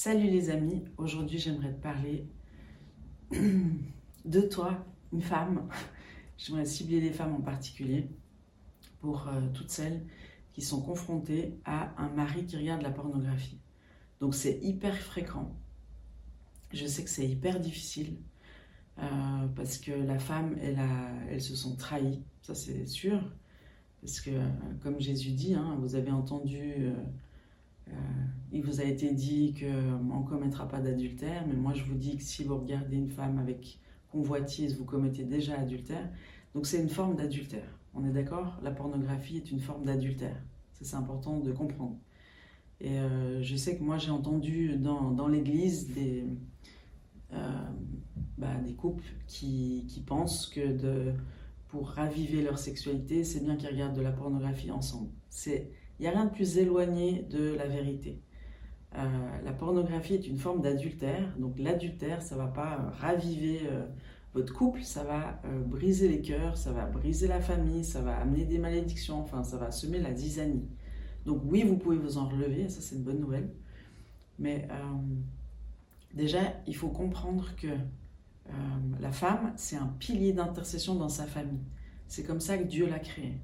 Salut les amis, aujourd'hui j'aimerais te parler de toi, une femme. J'aimerais cibler les femmes en particulier pour euh, toutes celles qui sont confrontées à un mari qui regarde la pornographie. Donc c'est hyper fréquent. Je sais que c'est hyper difficile euh, parce que la femme, elle, elle se sent trahie, ça c'est sûr. Parce que, comme Jésus dit, hein, vous avez entendu euh, euh, il vous a été dit qu'on ne commettra pas d'adultère, mais moi je vous dis que si vous regardez une femme avec convoitise, vous commettez déjà adultère. Donc c'est une forme d'adultère. On est d'accord? La pornographie est une forme d'adultère. C'est important de comprendre. Et euh, je sais que moi j'ai entendu dans, l'église des, euh, bah, des couples qui, pensent que pour raviver leur sexualité, c'est bien qu'ils regardent de la pornographie ensemble. C'est il n'y a rien de plus éloigné de la vérité. Euh, la pornographie est une forme d'adultère, donc l'adultère, ça ne va pas raviver euh, votre couple, ça va euh, briser les cœurs, ça va briser la famille, ça va amener des malédictions, enfin ça va semer la zizanie. Donc oui, vous pouvez vous en relever, ça c'est une bonne nouvelle. Mais déjà, il faut comprendre que la femme, c'est un pilier d'intercession dans sa famille. C'est comme ça que Dieu l'a créée.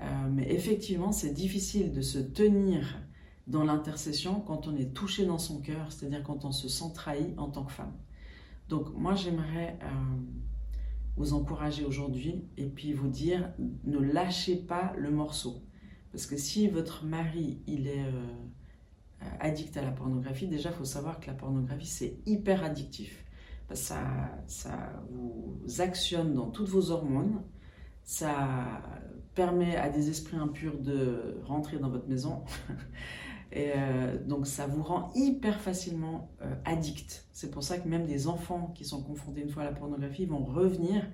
Euh, mais effectivement, c'est difficile de se tenir dans l'intercession quand on est touché dans son cœur, c'est-à-dire quand on se sent trahi en tant que femme. Donc moi, j'aimerais euh, vous encourager aujourd'hui et puis vous dire, ne lâchez pas le morceau. Parce que si votre mari, il est euh, addict à la pornographie, déjà, il faut savoir que la pornographie, c'est hyper addictif. Ça, ça vous actionne dans toutes vos hormones, ça permet à des esprits impurs de rentrer dans votre maison. Et euh, donc ça vous rend hyper facilement euh, addict. C'est pour ça que même des enfants qui sont confrontés une fois à la pornographie vont revenir,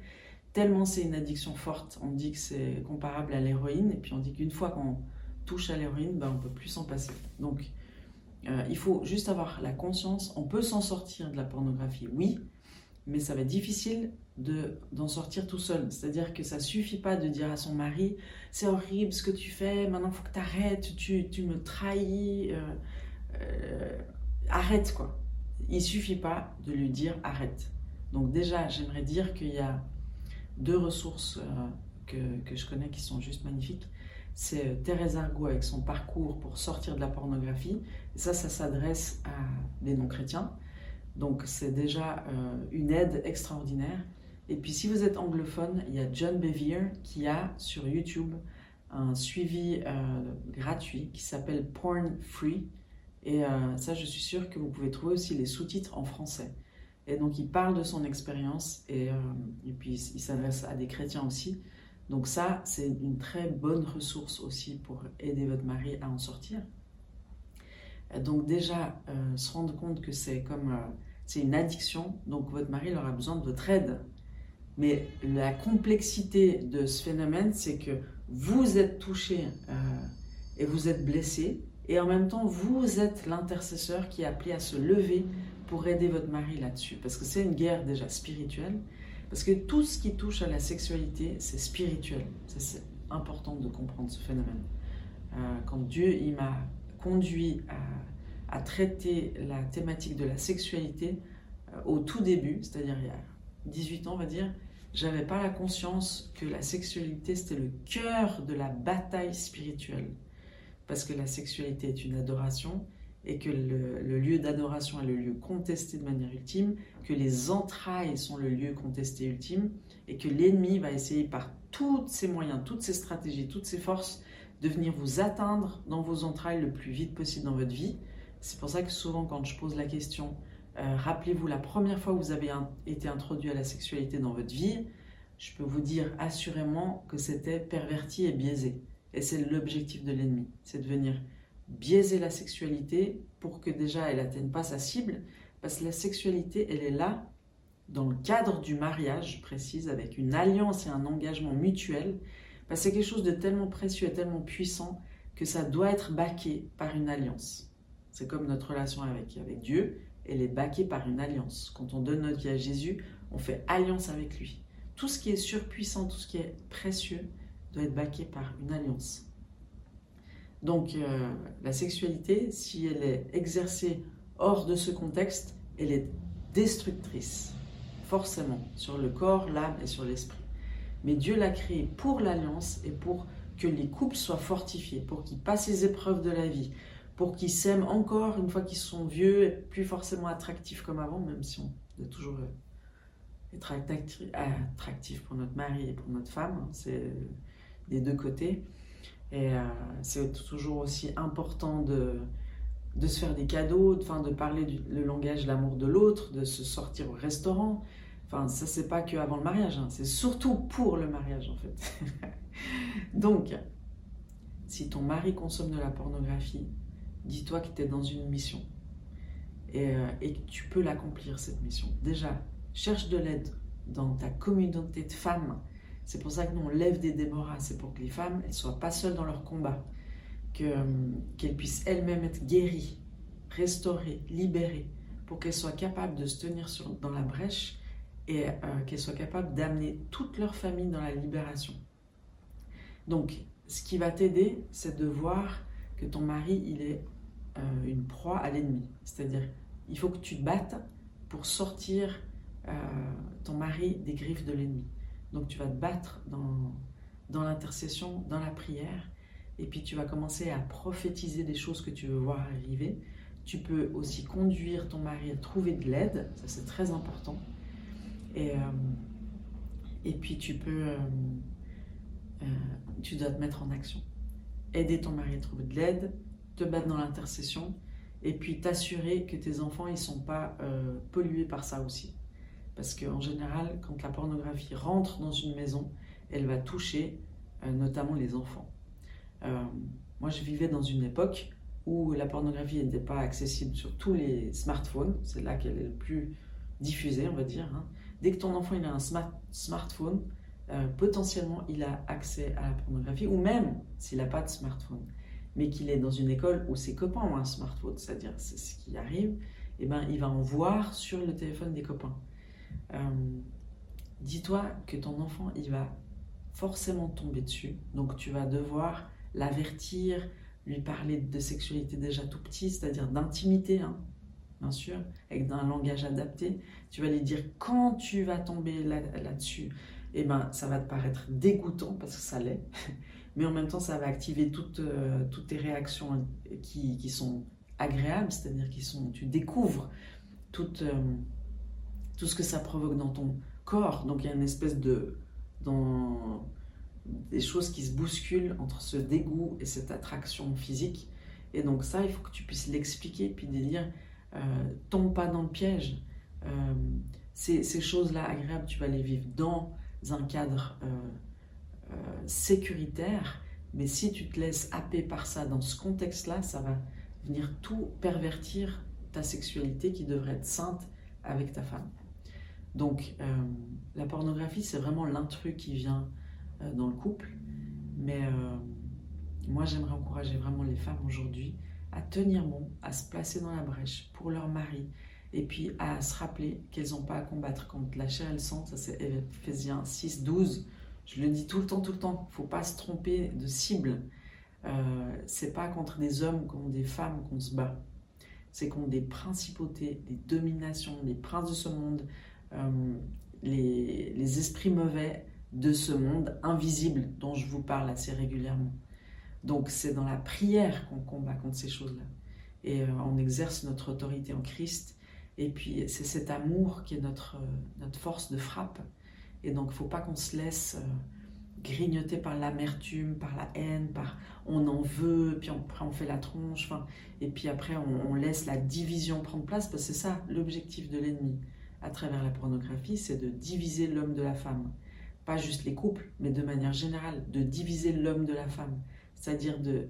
tellement c'est une addiction forte. On dit que c'est comparable à l'héroïne, et puis on dit qu'une fois qu'on touche à l'héroïne, ben, on ne peut plus s'en passer. Donc euh, il faut juste avoir la conscience, on peut s'en sortir de la pornographie, oui, mais ça va être difficile d'en sortir tout seul. C'est-à-dire que ça suffit pas de dire à son mari c'est horrible ce que tu fais, maintenant faut que tu arrêtes, tu, tu, me trahis, euh, euh, arrête quoi. Il suffit pas de lui dire arrête. Donc déjà, j'aimerais dire qu'il y a deux ressources euh, que, que, je connais qui sont juste magnifiques. C'est Thérèse Argot avec son parcours pour sortir de la pornographie. Ça, ça s'adresse à des non-chrétiens. Donc c'est déjà une aide extraordinaire. Et puis si vous êtes anglophone, il y a John Bevere qui a sur YouTube un suivi euh, gratuit qui s'appelle Porn Free. Et euh, ça, je suis sûre que vous pouvez trouver aussi les sous-titres en français. Et donc il parle de son expérience et, et puis il s'adresse à des chrétiens aussi. Donc ça, c'est une très bonne ressource aussi pour aider votre mari à en sortir. Donc déjà, euh, se rendre compte que c'est comme euh, c'est une addiction, donc votre mari aura besoin de votre aide. Mais la complexité de ce phénomène, c'est que vous êtes touché euh, et vous êtes blessé, et en même temps, vous êtes l'intercesseur qui est appelé à se lever pour aider votre mari là-dessus. Parce que c'est une guerre déjà spirituelle, parce que tout ce qui touche à la sexualité, c'est spirituel. C'est important de comprendre ce phénomène. quand Dieu m'a conduit à, traiter la thématique de la sexualité euh, au tout début, c'est-à-dire il y a 18 ans, on va dire, j'avais pas la conscience que la sexualité c'était le cœur de la bataille spirituelle. Parce que la sexualité est une adoration et que le, le lieu d'adoration est le lieu contesté de manière ultime, que les entrailles sont le lieu contesté ultime et que l'ennemi va essayer par tous ses moyens, toutes ses stratégies, toutes ses forces de venir vous atteindre dans vos entrailles le plus vite possible dans votre vie. C'est pour ça que souvent quand je pose la question, euh, rappelez-vous la première fois que vous avez été introduit à la sexualité dans votre vie, je peux vous dire assurément que c'était perverti et biaisé. Et c'est l'objectif de l'ennemi, c'est de venir biaiser la sexualité pour que déjà elle n'atteigne pas sa cible, parce que la sexualité, elle est là dans le cadre du mariage, je précise, avec une alliance et un engagement mutuel bah, c'est quelque chose de tellement précieux et tellement puissant que ça doit être baqué par une alliance. C'est comme notre relation avec Dieu, elle est baquée par une alliance. Quand on donne notre vie à Jésus, on fait alliance avec lui. Tout ce qui est surpuissant, tout ce qui est précieux, doit être baqué par une alliance. Donc euh, la sexualité, si elle est exercée hors de ce contexte, elle est destructrice, forcément, sur le corps, l'âme et sur l'esprit. Mais Dieu l'a créée pour l'alliance et pour que les couples soient fortifiés, pour qu'ils passent les épreuves de la vie, pour qu'ils s'aiment encore une fois qu'ils sont vieux et plus forcément attractifs comme avant, même si on doit toujours être attractif pour notre mari et pour notre femme, hein, c'est des deux côtés. Et euh, c'est toujours aussi important de, de se faire des cadeaux, de, de parler le langage de l'amour de l'autre, de se sortir au restaurant. Enfin, ça, c'est pas que avant le mariage, hein, c'est surtout pour le mariage en fait. Donc, si ton mari consomme de la pornographie, dis-toi que tu es dans une mission et, euh, et que tu peux l'accomplir cette mission. Déjà, cherche de l'aide dans ta communauté de femmes. C'est pour ça que nous on lève des Déborah, c'est pour que les femmes elles soient pas seules dans leur combat, euh, qu'elles puissent elles-mêmes être guéries, restaurées, libérées, pour qu'elles soient capables de se tenir dans la brèche et euh, qu'elles soient capables d'amener toute leur famille dans la libération. Donc, ce qui va t'aider, c'est de voir que ton mari, il est une proie à l'ennemi. C'est-à-dire, il faut que tu te battes pour sortir euh, ton mari des griffes de l'ennemi. Donc, tu vas te battre dans, dans l'intercession, dans la prière, et puis tu vas commencer à prophétiser des choses que tu veux voir arriver. Tu peux aussi conduire ton mari à trouver de l'aide, ça c'est très important. Et, euh, et puis tu peux, tu dois te mettre en action aider ton mari à trouver de l'aide, te battre dans l'intercession, et puis t'assurer que tes enfants ils sont pas euh, pollués par ça aussi. Parce qu'en général, quand la pornographie rentre dans une maison, elle va toucher euh, notamment les enfants. Euh, moi, je vivais dans une époque où la pornographie n'était pas accessible sur tous les smartphones. C'est là qu'elle est le plus diffusée, on va dire. Hein. Dès que ton enfant il a un smartphone, euh, potentiellement il a accès à la pornographie, ou même s'il n'a pas de smartphone, mais qu'il est dans une école où ses copains ont un smartphone, c'est-à-dire c'est ce qui arrive, et eh ben, il va en voir sur le téléphone des copains. Euh, dis-toi que ton enfant, il va forcément tomber dessus, donc tu vas devoir l'avertir, lui parler de sexualité déjà tout petit, c'est-à-dire d'intimité, hein, bien sûr, avec un langage adapté. Tu vas lui dire quand tu vas tomber là-dessus, eh ben, ça va te paraître dégoûtant parce que ça l'est, mais en même temps, ça va activer toutes, euh, toutes tes réactions qui, qui sont agréables, c'est-à-dire qui sont, tu découvres tout, euh, tout ce que ça provoque dans ton corps. Donc il y a une espèce de, dans des choses qui se bousculent entre ce dégoût et cette attraction physique. Et donc ça, il faut que tu puisses l'expliquer, puis de dire, euh, tombe pas dans le piège. ces, ces choses-là agréables, tu vas les vivre dans un cadre euh, euh, sécuritaire, mais si tu te laisses happer par ça dans ce contexte-là, ça va venir tout pervertir ta sexualité qui devrait être sainte avec ta femme. Donc euh, la pornographie, c'est vraiment l'intrus qui vient dans le couple, mais moi j'aimerais encourager vraiment les femmes aujourd'hui à tenir bon, à se placer dans la brèche pour leur mari, et puis à se rappeler qu'elles n'ont pas à combattre quand la chair et le sang, ça c'est Ephésiens 6, 12. Je le dis tout le temps, tout le temps. Il faut pas se tromper de cible. Euh, c'est pas contre des hommes, contre des femmes qu'on se bat. C'est contre des principautés, des dominations, des princes de ce monde, euh, les, les, esprits mauvais de ce monde invisible dont je vous parle assez régulièrement. Donc c'est dans la prière qu'on combat contre ces choses-là. Et euh, on exerce notre autorité en Christ et puis, c'est cet amour qui est notre, notre force de frappe. Et donc, il ne faut pas qu'on se laisse euh, grignoter par l'amertume, par la haine, par on en veut, puis après on fait la tronche, et puis après on, laisse la division prendre place, parce que c'est ça l'objectif de l'ennemi à travers la pornographie, c'est de diviser l'homme de la femme. Pas juste les couples, mais de manière générale, de diviser l'homme de la femme. C'est-à-dire de...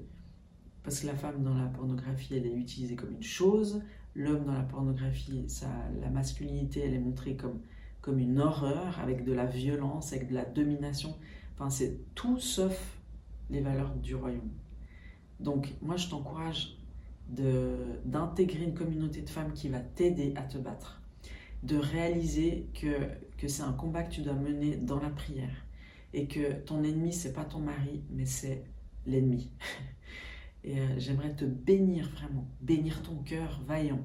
Parce que la femme dans la pornographie, elle est utilisée comme une chose, l'homme dans la pornographie, ça, la masculinité, elle est montrée comme, comme une horreur, avec de la violence, avec de la domination. Enfin, c'est tout sauf les valeurs du royaume. Donc, moi, je t'encourage d'intégrer une communauté de femmes qui va t'aider à te battre, de réaliser que, que c'est un combat que tu dois mener dans la prière et que ton ennemi, c'est pas ton mari, mais c'est l'ennemi. Et euh, j'aimerais te bénir vraiment, bénir ton cœur vaillant.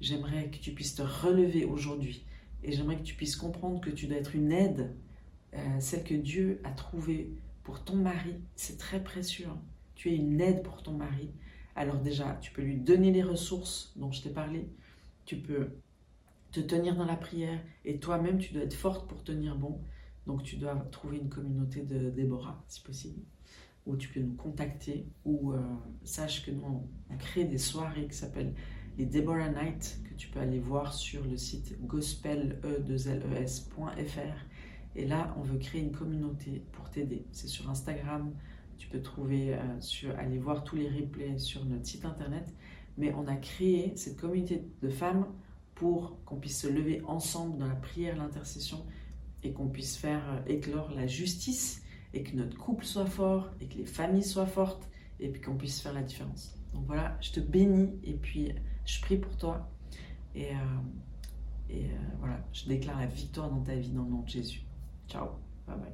J'aimerais que tu puisses te relever aujourd'hui. Et j'aimerais que tu puisses comprendre que tu dois être une aide, euh, celle que Dieu a trouvée pour ton mari. C'est très précieux. Hein. Tu es une aide pour ton mari. Alors déjà, tu peux lui donner les ressources dont je t'ai parlé. Tu peux te tenir dans la prière. Et toi-même, tu dois être forte pour tenir bon. Donc tu dois trouver une communauté de Déborah, si possible où tu peux nous contacter, ou euh, sache que nous, on, crée des soirées qui s'appellent les Deborah Night, que tu peux aller voir sur le site gospel.e2les.fr. Et là, on veut créer une communauté pour t'aider. C'est sur Instagram, tu peux trouver, euh, aller voir tous les replays sur notre site internet. Mais on a créé cette communauté de femmes pour qu'on puisse se lever ensemble dans la prière, l'intercession, et qu'on puisse faire euh, éclore la justice et que notre couple soit fort et que les familles soient fortes et puis qu'on puisse faire la différence. Donc voilà, je te bénis et puis je prie pour toi. Et, euh, euh, voilà, je déclare la victoire dans ta vie dans le nom de Jésus. Ciao, bye bye.